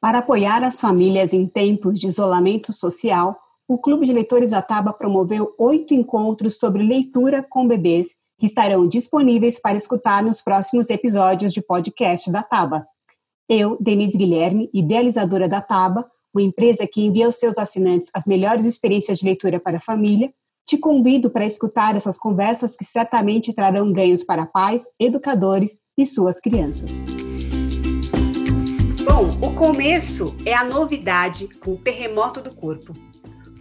Para apoiar as famílias em tempos de isolamento social, o Clube de Leitores Ataba promoveu oito encontros sobre leitura com bebês que estarão disponíveis para escutar nos próximos episódios de podcast da Taba. Eu, Denise Guilherme, idealizadora da Taba, uma empresa que envia aos seus assinantes as melhores experiências de leitura para a família, te convido para escutar essas conversas que certamente trarão ganhos para pais, educadores e suas crianças. Bom, o começo é a novidade com o terremoto do corpo.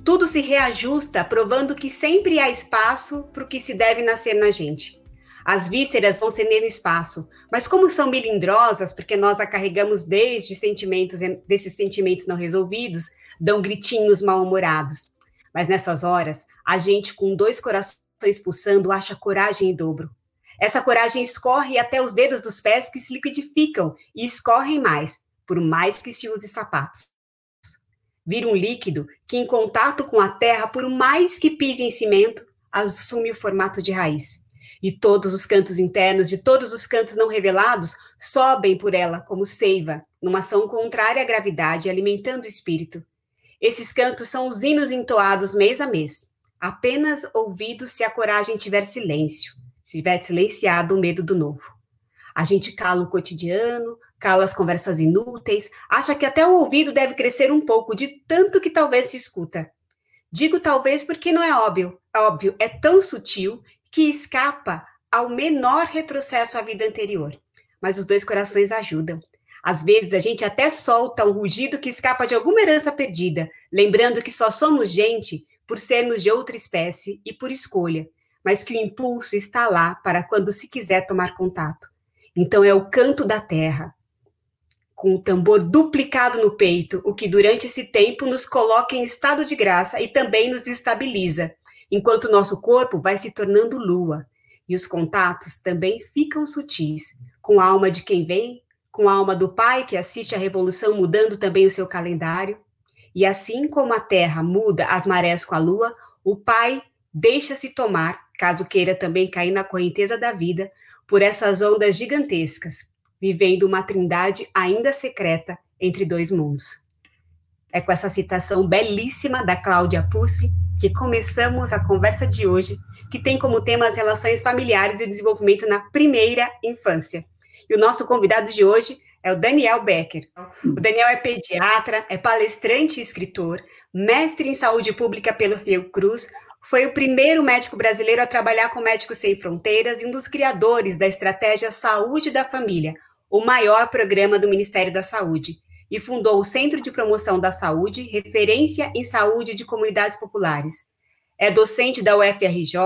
Tudo se reajusta, provando que sempre há espaço para o que se deve nascer na gente. As vísceras vão cedendo espaço, mas como são melindrosas, porque nós a carregamos desde sentimentos, desses sentimentos não resolvidos, dão gritinhos mal-humorados. Mas nessas horas, a gente com dois corações pulsando acha coragem em dobro. Essa coragem escorre até os dedos dos pés que se liquidificam e escorrem mais, por mais que se use sapatos. Vira um líquido que, em contato com a terra, por mais que pise em cimento, assume o formato de raiz e todos os cantos internos de todos os cantos não revelados sobem por ela como seiva, numa ação contrária à gravidade, alimentando o espírito. Esses cantos são os hinos entoados mês a mês, apenas ouvidos se a coragem tiver silêncio, se tiver silenciado o medo do novo. A gente cala o cotidiano, cala as conversas inúteis, acha que até o ouvido deve crescer um pouco de tanto que talvez se escuta. Digo talvez porque não é óbvio, é óbvio, é tão sutil que escapa ao menor retrocesso à vida anterior. Mas os dois corações ajudam. Às vezes a gente até solta um rugido que escapa de alguma herança perdida, lembrando que só somos gente por sermos de outra espécie e por escolha, mas que o impulso está lá para quando se quiser tomar contato. Então é o canto da terra, com o tambor duplicado no peito, o que durante esse tempo nos coloca em estado de graça e também nos estabiliza enquanto nosso corpo vai se tornando lua e os contatos também ficam sutis, com a alma de quem vem, com a alma do pai que assiste a revolução mudando também o seu calendário. E assim como a terra muda as marés com a lua, o pai deixa-se tomar, caso queira também cair na correnteza da vida, por essas ondas gigantescas, vivendo uma trindade ainda secreta entre dois mundos. É com essa citação belíssima da Cláudia Pussi que começamos a conversa de hoje, que tem como tema as relações familiares e o desenvolvimento na primeira infância. E o nosso convidado de hoje é o Daniel Becker. O Daniel é pediatra, é palestrante e escritor, mestre em saúde pública pelo Fiocruz, foi o primeiro médico brasileiro a trabalhar com Médicos Sem Fronteiras e um dos criadores da estratégia Saúde da Família, o maior programa do Ministério da Saúde e fundou o Centro de Promoção da Saúde, referência em saúde de comunidades populares. É docente da UFRJ,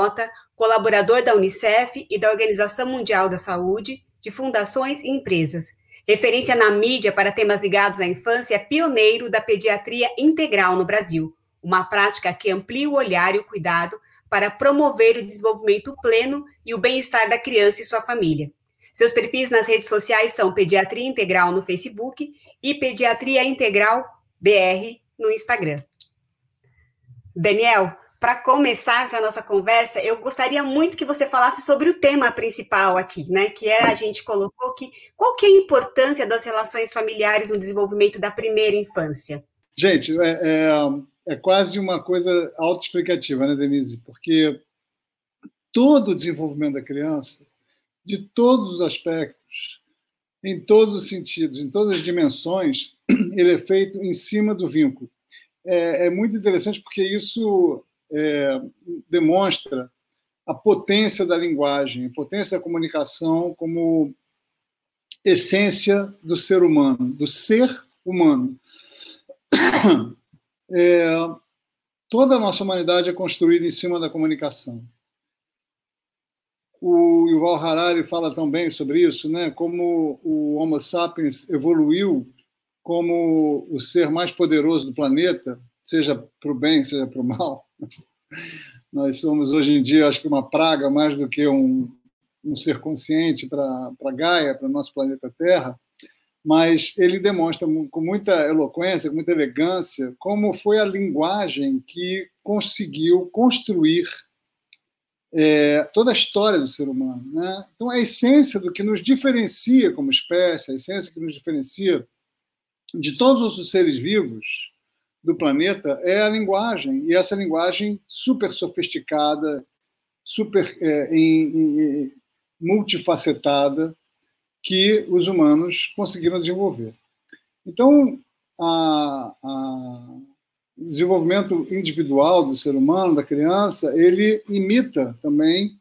colaborador da Unicef e da Organização Mundial da Saúde, de fundações e empresas. Referência na mídia para temas ligados à infância, é pioneiro da pediatria integral no Brasil, uma prática que amplia o olhar e o cuidado para promover o desenvolvimento pleno e o bem-estar da criança e sua família. Seus perfis nas redes sociais são Pediatria Integral no Facebook e Pediatria Integral BR no Instagram. Daniel, para começar essa nossa conversa, eu gostaria muito que você falasse sobre o tema principal aqui, né? Que é a gente colocou que qual que é a importância das relações familiares no desenvolvimento da primeira infância? Gente, é, é, é quase uma coisa autoexplicativa, né, Denise? Porque todo o desenvolvimento da criança, de todos os aspectos, em todos os sentidos, em todas as dimensões, ele é feito em cima do vínculo. É, é muito interessante porque isso é, demonstra a potência da linguagem, a potência da comunicação como essência do ser humano, do ser humano. É, toda a nossa humanidade é construída em cima da comunicação. O Yuval Harari fala também sobre isso, né? Como o Homo sapiens evoluiu como o ser mais poderoso do planeta, seja para o bem, seja para o mal. Nós somos hoje em dia, acho que uma praga mais do que um, um ser consciente para Gaia, para o nosso planeta Terra. Mas ele demonstra com muita eloquência, com muita elegância, como foi a linguagem que conseguiu construir é, toda a história do ser humano. Né? Então, a essência do que nos diferencia como espécie, a essência que nos diferencia de todos os seres vivos do planeta é a linguagem, e essa linguagem super sofisticada, super é, em, em, multifacetada, que os humanos conseguiram desenvolver. Então, a, a, desenvolvimento individual do ser humano, da criança, ele imita também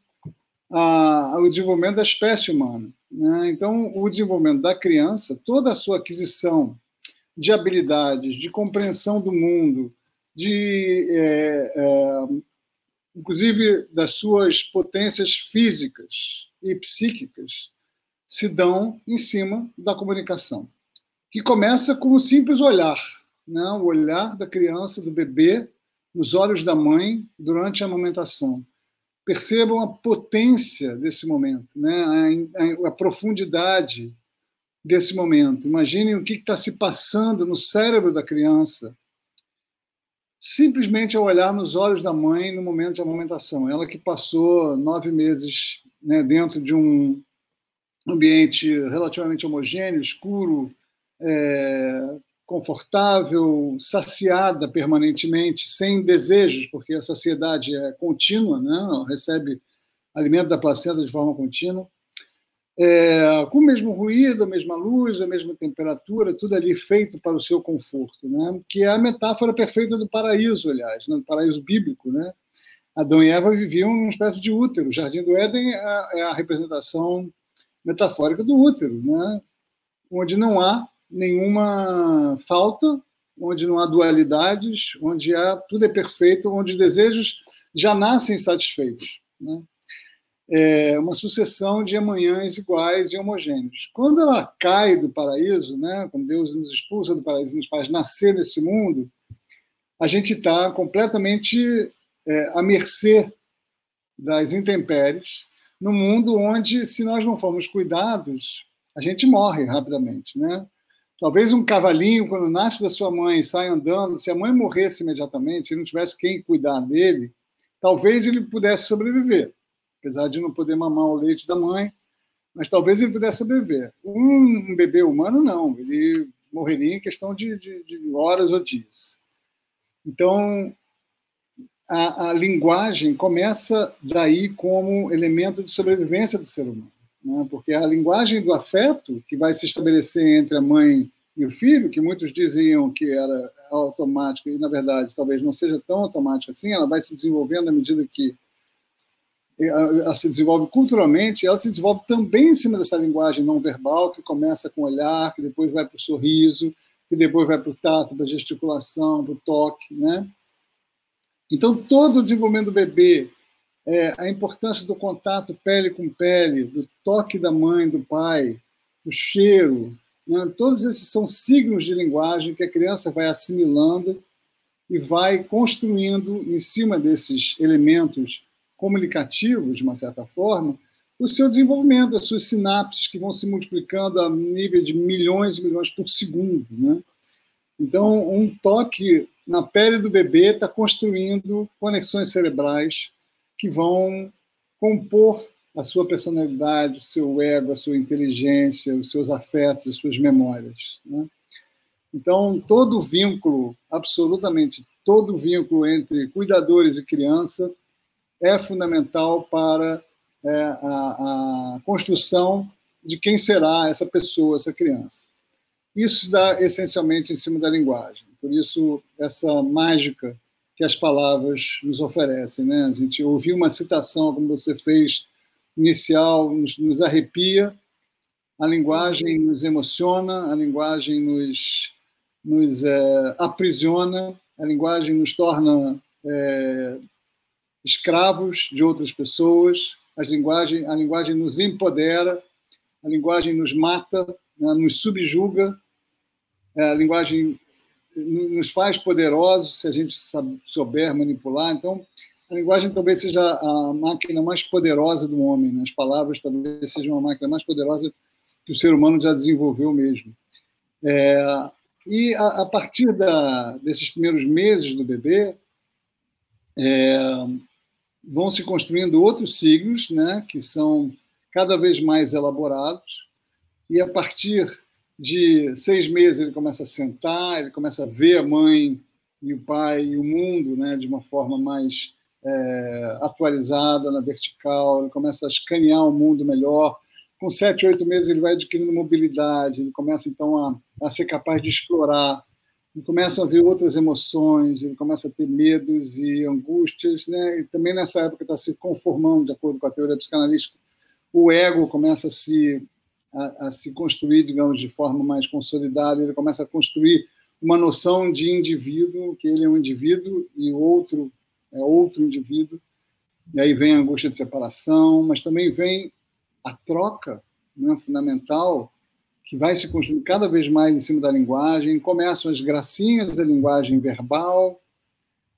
a, o desenvolvimento da espécie humana. Né? Então, o desenvolvimento da criança, toda a sua aquisição de habilidades, de compreensão do mundo, de, é, é, inclusive das suas potências físicas e psíquicas, se dão em cima da comunicação, que começa com um simples olhar, o olhar da criança, do bebê, nos olhos da mãe durante a amamentação percebam a potência desse momento, né? a, a, a profundidade desse momento. Imaginem o que está se passando no cérebro da criança, simplesmente ao olhar nos olhos da mãe no momento de amamentação. Ela que passou nove meses né, dentro de um ambiente relativamente homogêneo, escuro, é, confortável, saciada permanentemente, sem desejos, porque a saciedade é contínua, né? recebe alimento da placenta de forma contínua, é, com o mesmo ruído, a mesma luz, a mesma temperatura, tudo ali feito para o seu conforto, né? que é a metáfora perfeita do paraíso, aliás, né? do paraíso bíblico. Né? Adão e Eva viviam numa espécie de útero. O Jardim do Éden é a, é a representação metafórica do útero, né? onde não há nenhuma falta, onde não há dualidades, onde há, tudo é perfeito, onde os desejos já nascem satisfeitos. Né? É uma sucessão de amanhãs iguais e homogêneos. Quando ela cai do paraíso, né, quando Deus nos expulsa do paraíso e nos faz nascer nesse mundo, a gente está completamente é, à mercê das intempéries, no mundo onde, se nós não formos cuidados, a gente morre rapidamente, né? Talvez um cavalinho, quando nasce da sua mãe, sai andando, se a mãe morresse imediatamente, se não tivesse quem cuidar dele, talvez ele pudesse sobreviver, apesar de não poder mamar o leite da mãe, mas talvez ele pudesse sobreviver. Um, bebê humano, não, ele morreria em questão de, de, de horas ou dias. Então, a, a, linguagem começa daí como elemento de sobrevivência do ser humano né? porque a linguagem do afeto que vai se estabelecer entre a mãe e o filho, que muitos diziam que era automática, e na verdade talvez não seja tão automática assim, ela vai se desenvolvendo à medida que ela se desenvolve culturalmente, ela se desenvolve também em cima dessa linguagem não verbal, que começa com o olhar, que depois vai para o sorriso, que depois vai para o tato, para a gesticulação, para o toque. Né? Então, todo o desenvolvimento do bebê é, a importância do contato pele com pele, do toque da mãe, do pai, do cheiro. Né? Todos esses são signos de linguagem que a criança vai assimilando e vai construindo em cima desses elementos comunicativos, de uma certa forma, o seu desenvolvimento, as suas sinapses que vão se multiplicando a nível de milhões e milhões por segundo. Né? Então, um toque na pele do bebê está construindo conexões cerebrais que vão compor a sua personalidade, o seu ego, a sua inteligência, os seus afetos, as suas memórias. Né? Então, todo vínculo, absolutamente todo vínculo entre cuidadores e criança é fundamental para é, a, a, construção de quem será essa pessoa, essa criança. Isso dá essencialmente em cima da linguagem. Por isso, essa mágica que as palavras nos oferecem. Né? A gente ouvir uma citação, como você fez, inicial, nos, nos arrepia, a linguagem nos emociona, a linguagem nos, nos é, aprisiona, a linguagem nos torna é, escravos de outras pessoas, a linguagem, a linguagem nos empodera, a linguagem nos mata, né, nos subjuga, é, a linguagem nos faz poderosos se a gente souber manipular. Então, a linguagem talvez seja a máquina mais poderosa do homem. Né? As palavras talvez sejam uma máquina mais poderosa que o ser humano já desenvolveu mesmo. É, e a, a partir da, desses primeiros meses do bebê, é, vão se construindo outros signos, né, que são cada vez mais elaborados, e a partir de seis meses ele começa a sentar, ele começa a ver a mãe e o pai e o mundo né, de uma forma mais é, atualizada, na vertical, ele começa a escanear o mundo melhor. Com sete, oito meses ele vai adquirindo mobilidade, ele começa então a, a ser capaz de explorar, ele começa a ver outras emoções, ele começa a ter medos e angústias, né? e também nessa época está se conformando, de acordo com a teoria psicanalística, o ego começa a se a, a, se construir, digamos, de forma mais consolidada, ele começa a construir uma noção de indivíduo, que ele é um indivíduo e o outro é outro indivíduo. E aí vem a angústia de separação, mas também vem a troca né, fundamental que vai se construindo cada vez mais em cima da linguagem. Começam as gracinhas da linguagem verbal,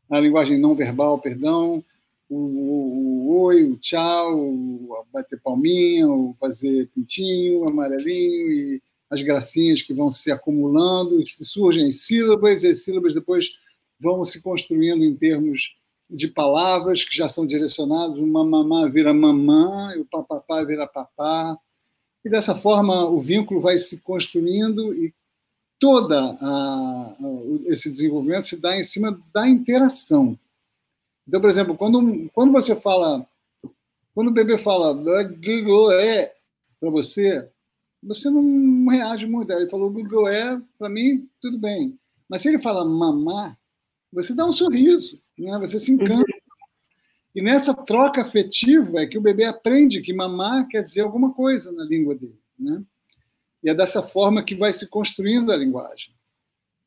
a linguagem não verbal, perdão, o, o, o oi, o tchau, o bater palminha, o fazer pintinho, amarelinho e as gracinhas que vão se acumulando, surgem as sílabas, e as sílabas depois vão se construindo em termos de palavras que já são direcionadas, o mamamá vira mamã, o papapá vira papá, e dessa forma o vínculo vai se construindo e toda a, esse desenvolvimento se dá em cima da interação. Então, por exemplo, quando, quando você fala, quando o bebê fala é para você, você não reage muito. Ele falou Google é, para mim, tudo bem. Mas se ele fala mamá, você dá um sorriso, né? você se encanta. E nessa troca afetiva é que o bebê aprende que mamar quer dizer alguma coisa na língua dele. Né? E é dessa forma que vai se construindo a linguagem.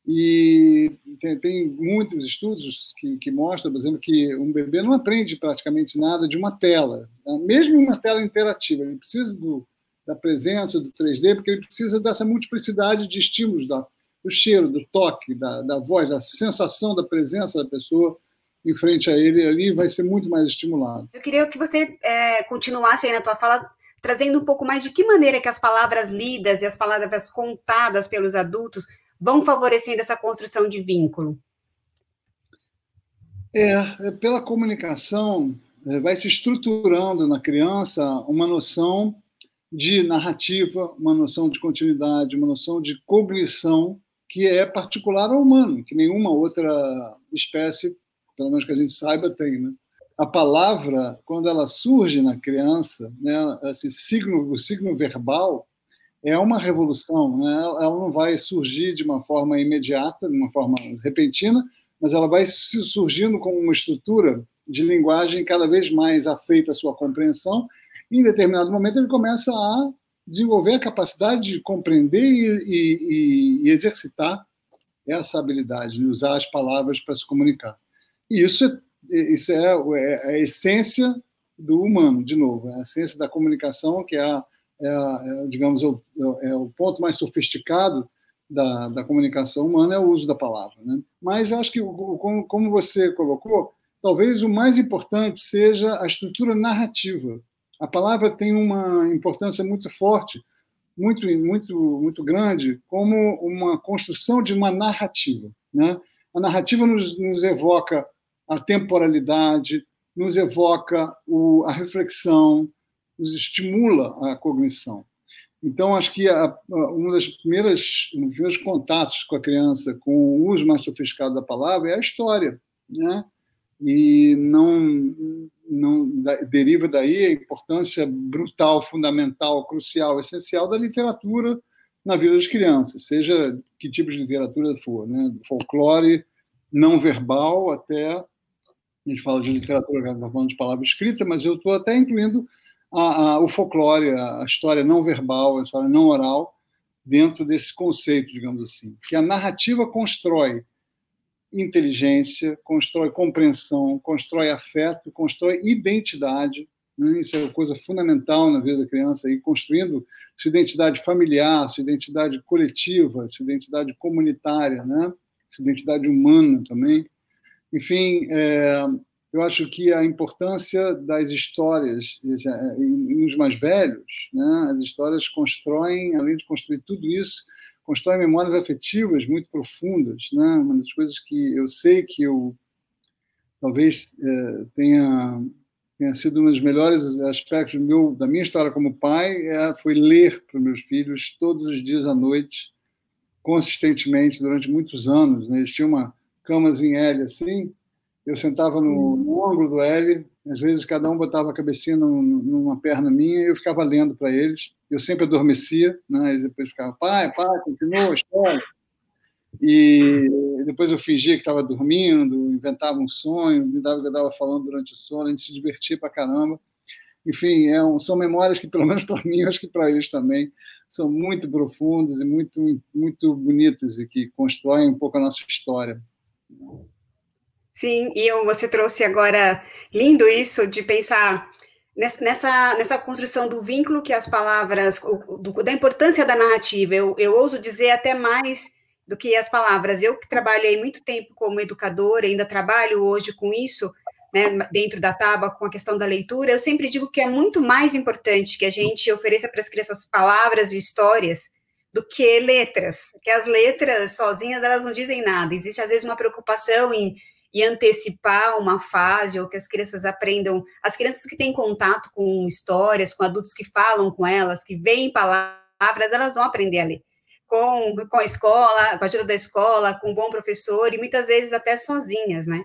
E tem, tem muitos estudos que, que, mostram, por exemplo, que um bebê não aprende praticamente nada de uma tela, né? mesmo uma tela interativa. Ele precisa do, da presença do 3D, porque ele precisa dessa multiplicidade de estímulos, da, do cheiro, do toque, da, da voz, da sensação da presença da pessoa em frente a ele ali, vai ser muito mais estimulado. Eu queria que você é, continuasse aí na tua fala, trazendo um pouco mais de que maneira que as palavras lidas e as palavras contadas pelos adultos vão favorecendo essa construção de vínculo? É, é pela comunicação, é, vai se estruturando na criança uma noção de narrativa, uma noção de continuidade, uma noção de cognição que é particular ao humano, que nenhuma outra espécie, pelo menos que a gente saiba, tem. Né? A palavra, quando ela surge na criança, né, esse signo, o signo verbal, é uma revolução. Né? Ela não vai surgir de uma forma imediata, de uma forma repentina, mas ela vai surgindo como uma estrutura de linguagem cada vez mais afeita à sua compreensão. E, em determinado momento, ele começa a desenvolver a capacidade de compreender e, e, e exercitar essa habilidade de usar as palavras para se comunicar. E isso é, isso é, é a essência do humano, de novo, é a essência da comunicação, que é a é, é digamos, o, é o ponto mais sofisticado da, da, comunicação humana é o uso da palavra. Né? Mas acho que, como, como você colocou, talvez o mais importante seja a estrutura narrativa. A palavra tem uma importância muito forte, muito, muito, muito grande, como uma construção de uma narrativa. Né? A narrativa nos, nos evoca a temporalidade, nos evoca o, a reflexão, nos estimula a cognição. Então, acho que a, a, uma das primeiras, um dos primeiros contatos com a criança com o uso mais sofisticado da palavra é a história, né? E não, não da, deriva daí a importância brutal, fundamental, crucial, essencial da literatura na vida das crianças, seja que tipo de literatura for, né? Folclore não verbal até a gente fala de literatura, está falando de palavra escrita, mas eu estou até incluindo a, a, o folclore, a, a história não verbal, a história não oral, dentro desse conceito, digamos assim, que a narrativa constrói inteligência, constrói compreensão, constrói afeto, constrói identidade. Né? Isso é uma coisa fundamental na vida da criança, ir construindo sua identidade familiar, sua identidade coletiva, sua identidade comunitária, né? sua identidade humana também. Enfim, é, eu acho que a importância das histórias nos mais velhos, né, as histórias constroem, além de construir tudo isso, constroem memórias afetivas muito profundas. Né? Uma das coisas que eu sei que eu talvez é, tenha tenha sido um dos melhores aspectos meu, da minha história como pai, é, foi ler para meus filhos todos os dias à noite, consistentemente, durante muitos anos. Né? Eles tinham uma camazinha L assim, eu sentava no, no ângulo do L, às vezes cada um botava a cabecinha numa perna minha e eu ficava lendo para eles. Eu sempre adormecia, né? eles depois ficavam, pai, pai, continua, história. E depois eu fingia que estava dormindo, inventava um sonho, me dava que eu estava falando durante o sono, a gente se divertia para caramba. Enfim, é um, são memórias que, pelo menos para mim, acho que para eles também, são muito profundas e muito, muito bonitas e que constroem um pouco a nossa história. Sim, e eu, você trouxe agora, lindo isso, de pensar nessa, nessa construção do vínculo que as palavras, do, da importância da narrativa. Eu, eu ouso dizer até mais do que as palavras. Eu que trabalhei muito tempo como educadora, ainda trabalho hoje com isso, né, dentro da tábua, com a questão da leitura, eu sempre digo que é muito mais importante que a gente ofereça para as crianças palavras e histórias do que letras, que as letras sozinhas elas não dizem nada. Existe às vezes uma preocupação em, em antecipar uma fase ou que as crianças aprendam, as crianças que têm contato com histórias, com adultos que falam com elas, que veem palavras, elas vão aprender a ler com, com a escola, com a ajuda da escola, com um bom professor e muitas vezes até sozinhas, né?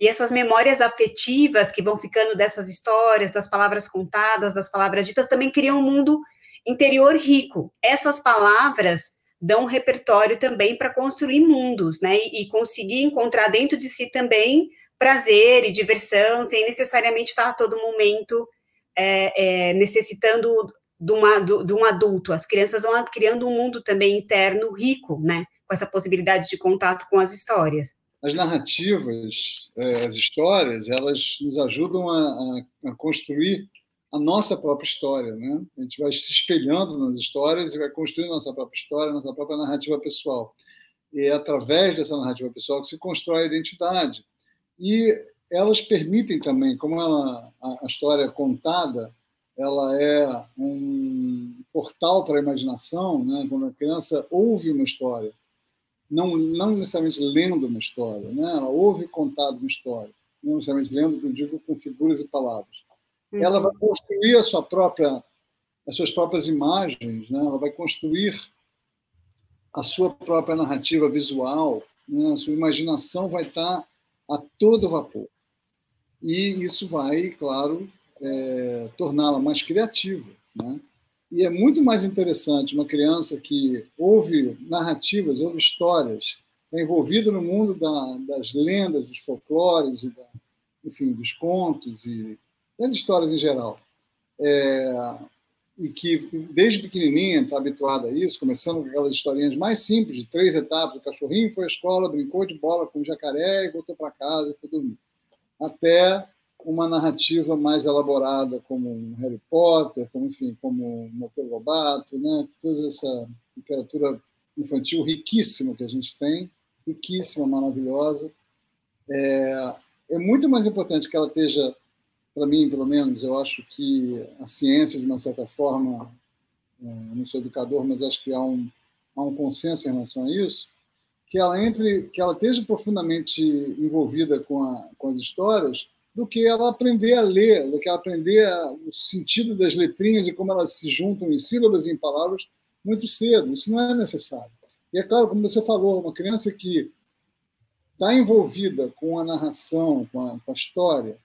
E essas memórias afetivas que vão ficando dessas histórias, das palavras contadas, das palavras ditas, também criam um mundo interior rico. Essas palavras dão um repertório também para construir mundos, né? E, conseguir encontrar dentro de si também prazer e diversão, sem necessariamente estar a todo momento é, é, necessitando de, uma, de, um adulto. As crianças vão criando um mundo também interno rico, né? Com essa possibilidade de contato com as histórias. As narrativas, é, as histórias, elas nos ajudam a, a construir a nossa própria história, né? A gente vai se espelhando nas histórias e vai construindo nossa própria história, nossa própria narrativa pessoal. E é através dessa narrativa pessoal que se constrói a identidade. E elas permitem também, como ela, a história contada, ela é um portal para a imaginação, né? quando a criança ouve uma história, não, não necessariamente lendo uma história, né? ela ouve contado uma história, não necessariamente lendo, eu digo com figuras e palavras. Uhum. Ela vai construir a sua própria, as suas próprias imagens, né? ela vai construir a sua própria narrativa visual, né? a sua imaginação vai estar a todo vapor. E isso vai, claro, é, torná-la mais criativa. Né? E é muito mais interessante uma criança que ouve narrativas, ouve histórias, está envolvida no mundo da, das lendas, dos folclores, e da, enfim, dos contos e das histórias em geral. É, e que desde pequenininha está habituada a isso, começando com aquelas historinhas mais simples, de três etapas: o cachorrinho foi à escola, brincou de bola com o jacaré e voltou para casa e foi dormir. Até uma narrativa mais elaborada, como um Harry Potter, como, enfim, como Monteiro Lobato, né? toda essa literatura infantil riquíssima que a gente tem, riquíssima, maravilhosa. É, é muito mais importante que ela esteja, para mim, pelo menos, eu acho que a ciência, de uma certa forma, é, não sou educador, mas acho que há um, há um consenso em relação a isso, que ela entre, que ela esteja profundamente envolvida com, a, com as histórias, do que ela aprender a ler, do que ela aprender o sentido das letrinhas e como elas se juntam em sílabas e em palavras muito cedo. Isso não é necessário. E é claro, como você falou, uma criança que está envolvida com a narração, com a, com a história,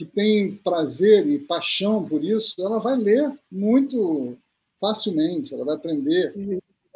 que tem prazer e paixão por isso, ela vai ler muito facilmente, ela vai aprender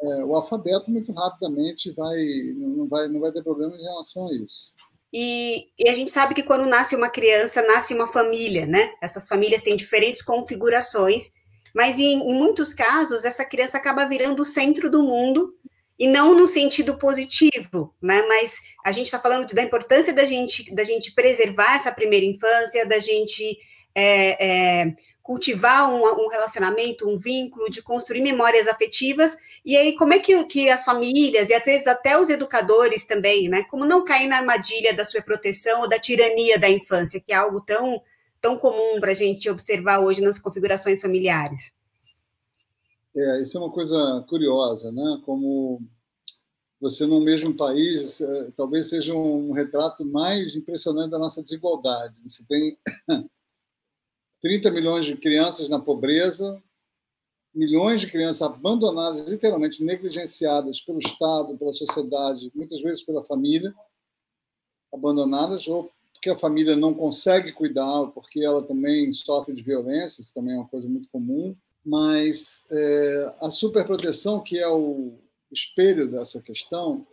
é, o alfabeto muito rapidamente, vai, não, vai, não vai ter problema em relação a isso. E, e, a gente sabe que quando nasce uma criança, nasce uma família, né? Essas famílias têm diferentes configurações, mas em, em muitos casos, essa criança acaba virando o centro do mundo, e não no sentido positivo, né? Mas a gente está falando da importância da gente, da gente preservar essa primeira infância, da gente é, é, cultivar um, um, relacionamento, um vínculo, de construir memórias afetivas. E aí, como é que, que as famílias, e até, até os educadores também, né? Como não cair na armadilha da sua proteção ou da tirania da infância, que é algo tão, tão comum para a gente observar hoje nas configurações familiares? É, isso é uma coisa curiosa, né? Como você no mesmo país, é, talvez seja um retrato mais impressionante da nossa desigualdade. Você tem 30 milhões de crianças na pobreza, milhões de crianças abandonadas, literalmente negligenciadas pelo Estado, pela sociedade, muitas vezes pela família, abandonadas, ou porque a família não consegue cuidar, ou porque ela também sofre de violência, isso também é uma coisa muito comum. Mas é, a superproteção, que é o espelho dessa questão,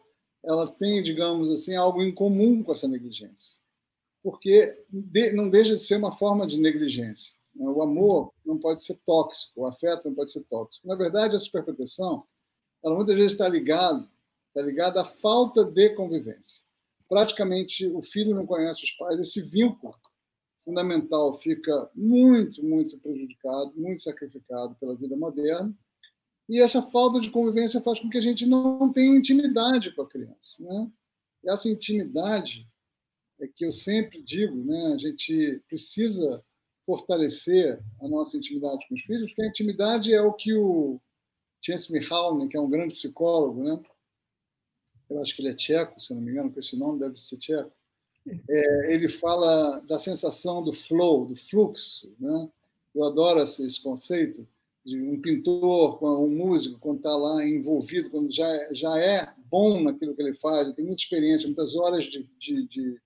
ela tem, digamos assim, algo em comum com essa negligência. Porque não deixa de ser uma forma de negligência. Né? O amor não pode ser tóxico, o afeto não pode ser tóxico. Na verdade, a superproteção, ela muitas vezes está ligada está ligada à falta de convivência. Praticamente o filho não conhece os pais, esse vínculo fundamental fica muito, muito prejudicado, muito sacrificado pela vida moderna. E essa falta de convivência faz com que a gente não tenha intimidade com a criança. Né? E essa intimidade é que eu sempre digo, né? a gente precisa fortalecer a nossa intimidade com os filhos, porque a intimidade é o que o Csikszentmihalyi, que é um grande psicólogo, né? eu acho que ele é tcheco, se não me engano, com esse nome deve ser tcheco, é, ele fala da sensação do flow, do fluxo. Né? Eu adoro esse, esse conceito de um pintor, um músico, quando está lá envolvido, quando já, já é bom naquilo que ele faz, tem muita experiência, muitas horas de, de, de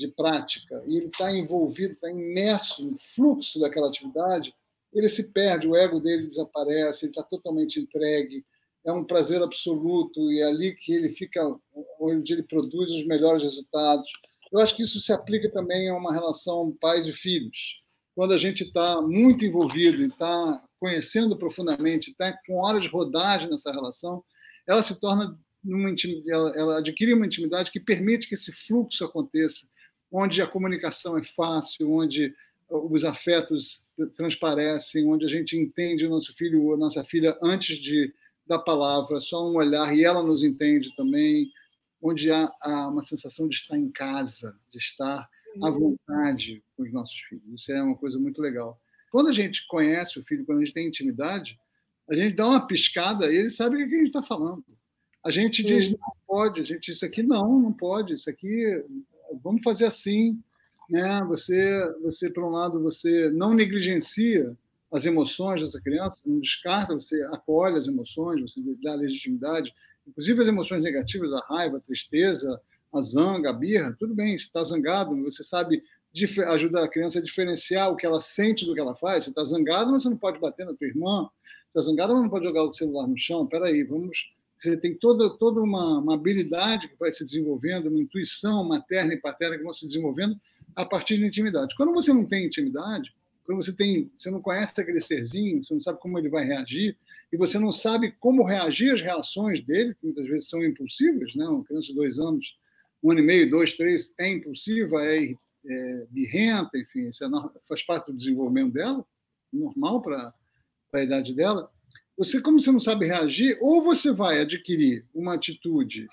de prática e ele está envolvido, está imerso no fluxo daquela atividade, ele se perde, o ego dele desaparece, ele está totalmente entregue, é um prazer absoluto e é ali que ele fica, onde ele produz os melhores resultados. Eu acho que isso se aplica também a uma relação pais e filhos. Quando a gente está muito envolvido e está conhecendo profundamente, está com hora de rodagem nessa relação, ela se torna numa ela, ela adquire uma intimidade que permite que esse fluxo aconteça onde a comunicação é fácil, onde os afetos transparecem, onde a gente entende o nosso filho ou a nossa filha antes de da palavra, só um olhar e ela nos entende também, onde há, há uma sensação de estar em casa, de estar à uhum. vontade com os nossos filhos. Isso é uma coisa muito legal. Quando a gente conhece o filho, quando a gente tem intimidade, a gente dá uma piscada e ele sabe o que a gente está falando. A gente diz, não pode, a gente isso aqui não, não pode, isso aqui vamos fazer assim, né? Você, você por um lado, você não negligencia as emoções dessa criança, não descarta, você acolhe as emoções, você dá legitimidade, inclusive as emoções negativas, a raiva, a tristeza, a zanga, a birra, tudo bem, está zangado, você sabe ajudar a criança a diferenciar o que ela sente do que ela faz. Você está zangado, mas você não pode bater na tua irmã. Está zangado, mas não pode jogar o celular no chão. Peraí, vamos você tem toda, toda uma, uma, habilidade que vai se desenvolvendo, uma intuição materna e paterna que vão se desenvolvendo a partir da intimidade. Quando você não tem intimidade, quando você tem, você não conhece aquele serzinho, você não sabe como ele vai reagir e você não sabe como reagir às reações dele, que muitas vezes são impulsivas, né? Uma criança de dois anos, um ano e meio, dois, três, é impulsiva, é, é birrenta, enfim, isso é, faz parte do desenvolvimento dela, normal para a idade dela. Você, como você não sabe reagir, ou você vai adquirir uma atitude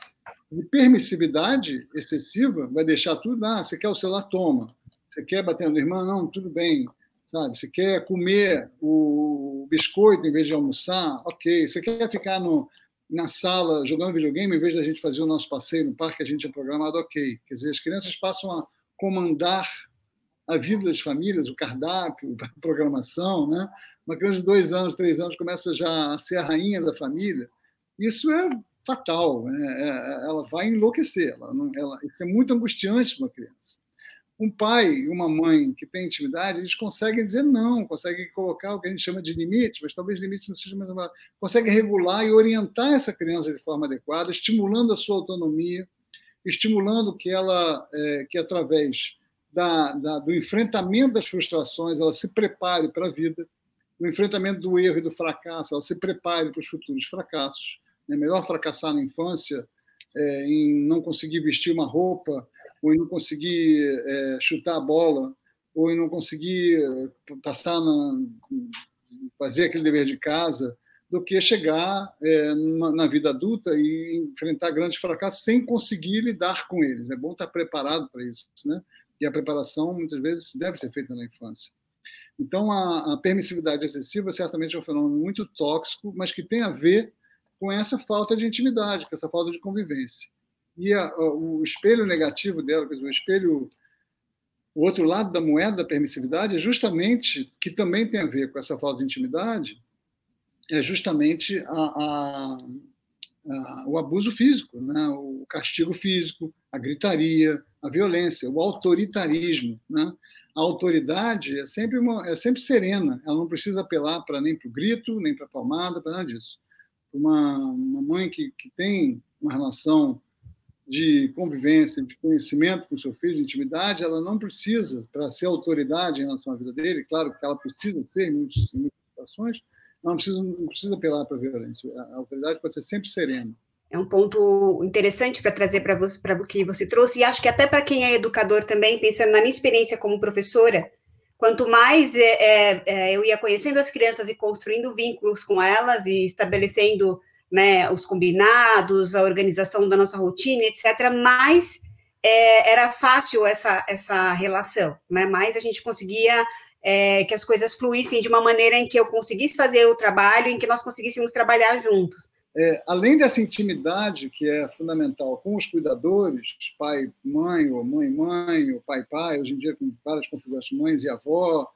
de permissividade excessiva, vai deixar tudo, ah, você quer o celular, toma. Você quer bater no irmão? Não, tudo bem. Sabe? Você quer comer o biscoito em vez de almoçar? Ok. Você quer ficar no, na sala jogando videogame em vez da gente fazer o nosso passeio no parque que a gente tinha programado? Ok. Quer dizer, as crianças passam a comandar a vida das famílias, o cardápio, a programação, né? Uma criança de dois anos, três anos começa já a ser a rainha da família. Isso é fatal. Né? É, é, ela vai enlouquecer. Ela, ela, isso é muito angustiante para uma criança. Um pai e uma mãe que têm intimidade, eles conseguem dizer não, conseguem colocar o que a gente chama de limite, mas talvez limite não seja mais uma... conseguem regular e orientar essa criança de forma adequada, estimulando a sua autonomia, estimulando que ela, é, que através da, da, do enfrentamento das frustrações, ela se prepare para a vida, no enfrentamento do erro e do fracasso, ela se prepare para os futuros fracassos. É melhor fracassar na infância é, em não conseguir vestir uma roupa, ou em não conseguir é, chutar a bola, ou em não conseguir é, passar na, fazer aquele dever de casa, do que chegar é, na, na, vida adulta e enfrentar grandes fracassos sem conseguir lidar com eles. É bom estar preparado para isso, né? E a preparação muitas vezes deve ser feita na infância. Então, a, a, permissividade excessiva certamente é um fenômeno muito tóxico, mas que tem a ver com essa falta de intimidade, com essa falta de convivência. E o espelho negativo dela, quer dizer, o espelho o outro lado da moeda da permissividade é justamente, que também tem a ver com essa falta de intimidade, é justamente a, a, a, o abuso físico, né? o castigo físico, a gritaria, a violência, o autoritarismo. Né? A autoridade é sempre, uma, é sempre serena, ela não precisa apelar para nem para o grito, nem para a palmada, para nada disso. Uma, uma mãe que, que tem uma relação de convivência, de conhecimento com seu filho, de intimidade, ela não precisa, para ser autoridade em relação à vida dele, claro que ela precisa ser em, muitas, em muitas situações, não precisa, não precisa apelar para a violência. A autoridade pode ser sempre serena. É um ponto interessante para trazer para você, para o que você trouxe, e acho que até para quem é educador também, pensando na minha experiência como professora, quanto mais é, é, é eu ia conhecendo as crianças e construindo vínculos com elas e estabelecendo né, os combinados, a organização da nossa rotina, etc., mais é, era fácil essa, essa relação, né? mais a gente conseguia é, que as coisas fluíssem de uma maneira em que eu conseguisse fazer o trabalho, em que nós conseguíssemos trabalhar juntos. É, além dessa intimidade que é fundamental com os cuidadores, pai, mãe, ou mãe, mãe, ou pai, pai, hoje em dia com várias configurações, mães e avó,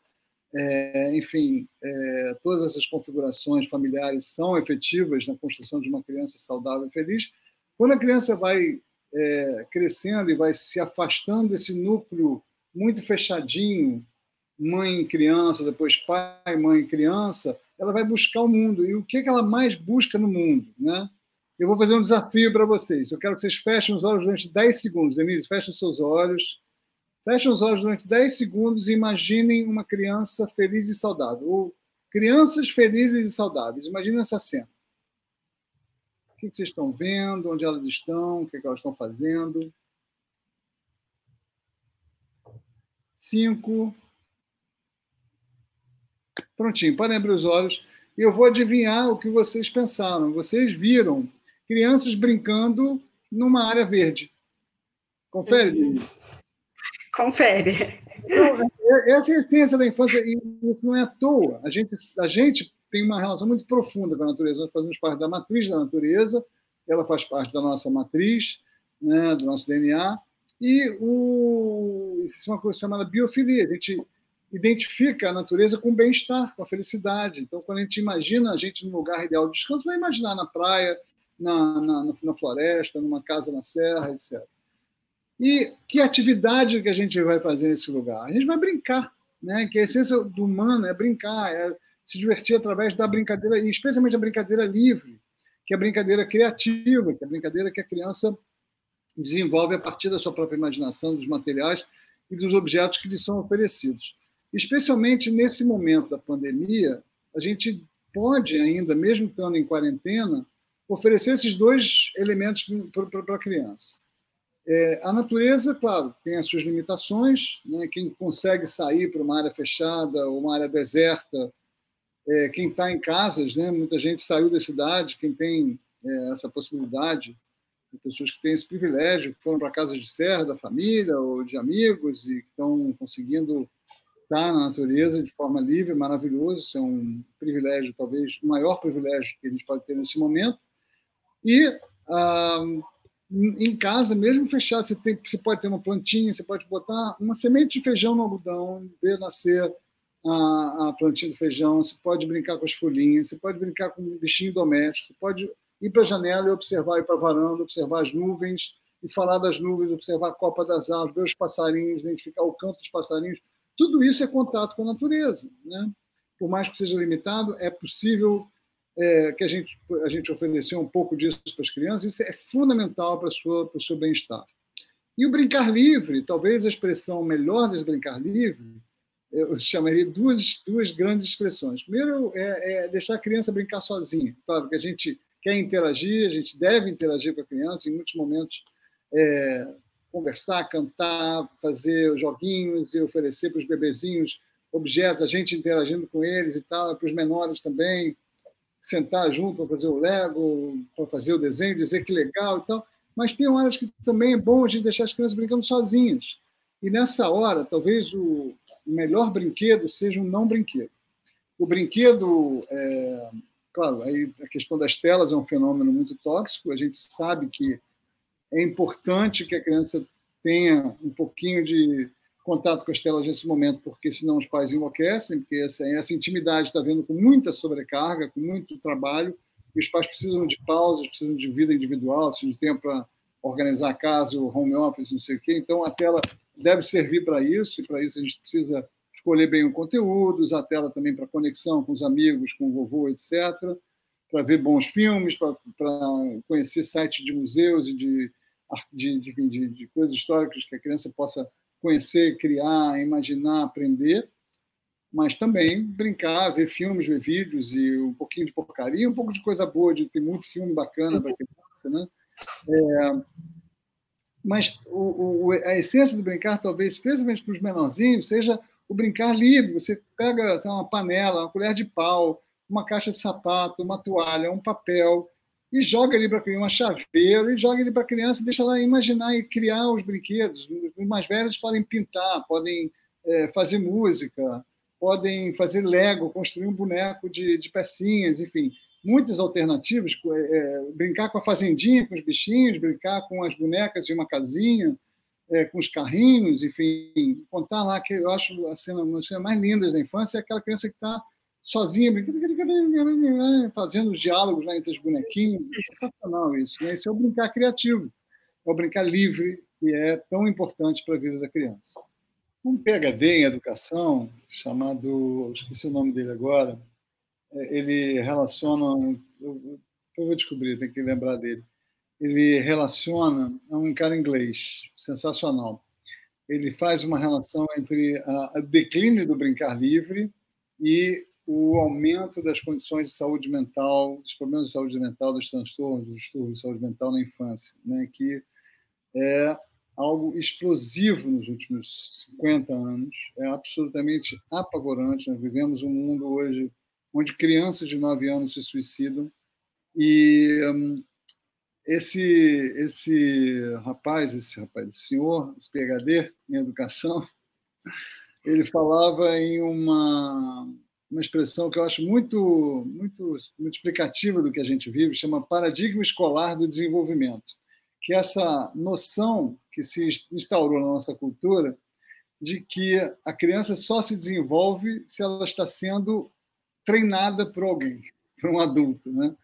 é, enfim, é, todas essas configurações familiares são efetivas na construção de uma criança saudável e feliz. Quando a criança vai é, crescendo e vai se afastando desse núcleo muito fechadinho, mãe criança, depois pai, mãe criança, ela vai buscar o mundo. E o que, é que ela mais busca no mundo? Né? Eu vou fazer um desafio para vocês. Eu quero que vocês fechem os olhos durante 10 segundos. Denise, feche os seus olhos. Fechem os olhos durante 10 segundos e imaginem uma criança feliz e saudável. Ou crianças felizes e saudáveis. Imaginem essa cena. O que vocês estão vendo? Onde elas estão? O que elas estão fazendo? Cinco. Prontinho, podem abrir os olhos. E eu vou adivinhar o que vocês pensaram. Vocês viram crianças brincando numa área verde. Confere, Denise. Confere. Então, essa é a essência da infância, e isso não é à toa. A gente, a gente tem uma relação muito profunda com a natureza. Nós fazemos parte da matriz da natureza, ela faz parte da nossa matriz, né, do nosso DNA, e o, isso é uma coisa chamada biofilia. A gente identifica a natureza com bem-estar, com a felicidade. Então, quando a gente imagina a gente no lugar ideal de descanso, vai imaginar na praia, na, na, na floresta, numa casa na serra, etc. E que atividade que a gente vai fazer nesse lugar? A gente vai brincar, né? Que a essência do humano é brincar, é se divertir através da brincadeira, e especialmente a brincadeira livre, que é a brincadeira criativa, que é a brincadeira que a criança desenvolve a partir da sua própria imaginação, dos materiais e dos objetos que lhe são oferecidos. Especialmente nesse momento da pandemia, a gente pode ainda, mesmo estando em quarentena, oferecer esses dois elementos para a criança. É, a natureza, claro, tem as suas limitações. Né? Quem consegue sair para uma área fechada ou uma área deserta, é, quem está em casas, né? muita gente saiu da cidade, quem tem é, essa possibilidade, pessoas que têm esse privilégio, foram para casas de serra da família ou de amigos e estão conseguindo estar na natureza de forma livre, maravilhoso. Isso é um privilégio, talvez o maior privilégio que a gente pode ter nesse momento. E ah, em casa, mesmo fechado, você, tem, você pode ter uma plantinha, você pode botar uma semente de feijão no algodão, ver nascer a, a plantinha do feijão, você pode brincar com as folhinhas, você pode brincar com um bichinho doméstico, você pode ir para a janela e observar, ir para a varanda, observar as nuvens e falar das nuvens, observar a copa das árvores, ver os passarinhos, identificar o canto dos passarinhos. Tudo isso é contato com a natureza. Né? Por mais que seja limitado, é possível é, que a gente, a gente ofereceu um pouco disso para as crianças, isso é fundamental para, sua, para o seu bem-estar. E o brincar livre, talvez a expressão melhor desse brincar livre, eu chamaria duas, duas grandes expressões. Primeiro, é, é deixar a criança brincar sozinha. Claro que a gente quer interagir, a gente deve interagir com a criança, em muitos momentos, é, conversar, cantar, fazer joguinhos e oferecer para os bebezinhos objetos, a gente interagindo com eles e tal, para os menores também, sentar junto para fazer o Lego, para fazer o desenho, dizer que legal e tal. Mas tem horas que também é bom a gente deixar as crianças brincando sozinhas. E nessa hora, talvez o melhor brinquedo seja um não brinquedo. O brinquedo, é, claro, aí a questão das telas é um fenômeno muito tóxico. A gente sabe que é importante que a criança tenha um pouquinho de contato com as telas nesse momento, porque senão os pais enlouquecem, porque essa, essa intimidade está vendo com muita sobrecarga, com muito trabalho, e os pais precisam de pausas, precisam de vida individual, precisam de tempo para organizar a casa, o home office, não sei o quê. Então, a tela deve servir para isso, e para isso a gente precisa escolher bem o conteúdo, usar a tela também para conexão com os amigos, com o vovô, etc., para ver bons filmes, para conhecer sites de museus e de, de, de, de coisas históricas que a criança possa conhecer, criar, imaginar, aprender, mas também brincar, ver filmes, ver vídeos e um pouquinho de porcaria, um pouco de coisa boa, de ter muito filme bacana para criança, né? É, mas o, o, a essência do brincar, talvez, especialmente para os menorzinhos, seja o brincar livre. Você pega sei, uma panela, uma colher de pau, uma caixa de sapato, uma toalha, um papel, e joga ali para criança, um chaveiro, e joga ali para a criança, deixa ela imaginar e criar os brinquedos. Os mais velhos podem pintar, podem é, fazer música, podem fazer Lego, construir um boneco de, de pecinhas, enfim, muitas alternativas. É, é, brincar com a fazendinha, com os bichinhos, brincar com as bonecas de uma casinha, é, com os carrinhos, enfim, contar lá que eu acho a cena, uma das cenas mais lindas da infância é aquela criança que está sozinha, fazendo os diálogos lá entre os bonequinhos. É sensacional isso. Né? Isso é o brincar criativo, é o brincar livre, que é tão importante para a vida da criança. Um PhD em educação, chamado, esqueci o nome dele agora, é, ele relaciona, eu, eu vou descobrir, tem que lembrar dele ele relaciona, é um cara inglês, sensacional. Ele faz uma relação entre o declínio do brincar livre e o aumento das condições de saúde mental, dos problemas de saúde mental, dos transtornos, dos distúrbios de saúde mental na infância, né? que é algo explosivo nos últimos 50 anos, é absolutamente apavorante. Nós vivemos um mundo hoje onde crianças de 9 anos se suicidam e hum, esse esse rapaz, esse rapaz, esse senhor, esse PhD em educação, ele falava em uma uma expressão que eu acho muito muito muito explicativa do que a gente vive, chama paradigma escolar do desenvolvimento, que é essa noção que se instaurou na nossa cultura de que a criança só se desenvolve se ela está sendo treinada por alguém, por um adulto, né?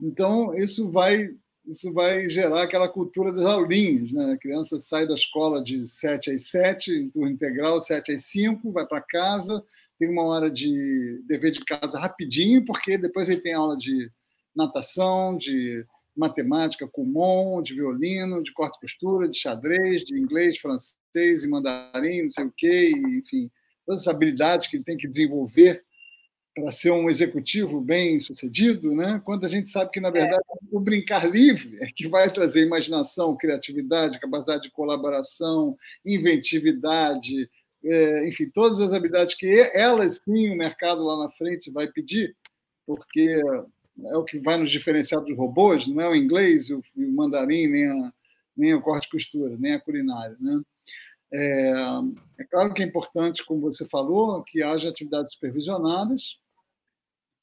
Então isso vai isso vai gerar aquela cultura das aulinhas. Né? A criança sai da escola de 7 às 7, em turno integral, 7 às 5, vai para casa, tem uma hora de dever de casa rapidinho, porque depois ele tem aula de natação, de matemática, comum, de violino, de corte e costura, de xadrez, de inglês, francês e mandarim, não sei o quê, enfim, todas as habilidades que ele tem que desenvolver para ser um executivo bem sucedido, né? quando a gente sabe que, na verdade, é. o brincar livre é que vai trazer imaginação, criatividade, capacidade de colaboração, inventividade, é, enfim, todas as habilidades que elas sim o mercado lá na frente vai pedir, porque é o que vai nos diferenciar dos robôs, não é o inglês, o, o mandarim, nem, a, nem o corte e costura, nem a culinária. Né? É, é, claro que é importante, como você falou, que haja atividades supervisionadas,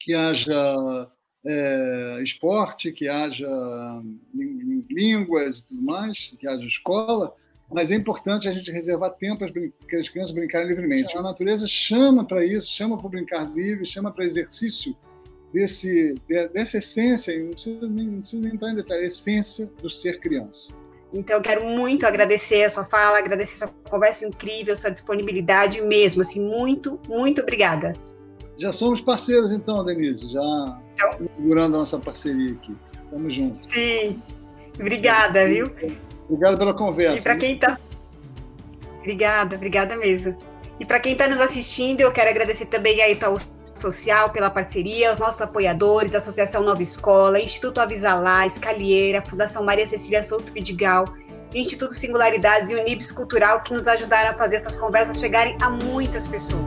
que haja é, esporte, que haja línguas e tudo mais, que haja escola, mas é importante a gente reservar tempo para as crianças brincarem livremente. A natureza chama para isso, chama para brincar livre, chama para exercício desse, dessa essência, não precisa, nem, não precisa nem entrar em detalhe, a essência do ser criança. Então, quero muito agradecer a sua fala, agradecer essa conversa incrível, sua disponibilidade mesmo, assim, muito, muito obrigada. Já somos parceiros, então, Denise, já então, segurando a nossa parceria aqui. Tamo junto. Sim. Obrigada, viu? Obrigado pela conversa. E para quem está. Obrigada, obrigada mesmo. E para quem está nos assistindo, eu quero agradecer também a Itaú Social pela parceria, os nossos apoiadores, Associação Nova Escola, Instituto Avisalá, Escalieira, Fundação Maria Cecília Souto Vidigal, Instituto Singularidades e Unibis Cultural, que nos ajudaram a fazer essas conversas chegarem a muitas pessoas.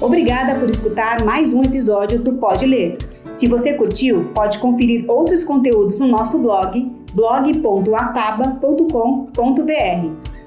Obrigada por escutar mais um episódio do Pode Ler. Se você curtiu, pode conferir outros conteúdos no nosso blog blog.ataba.com.br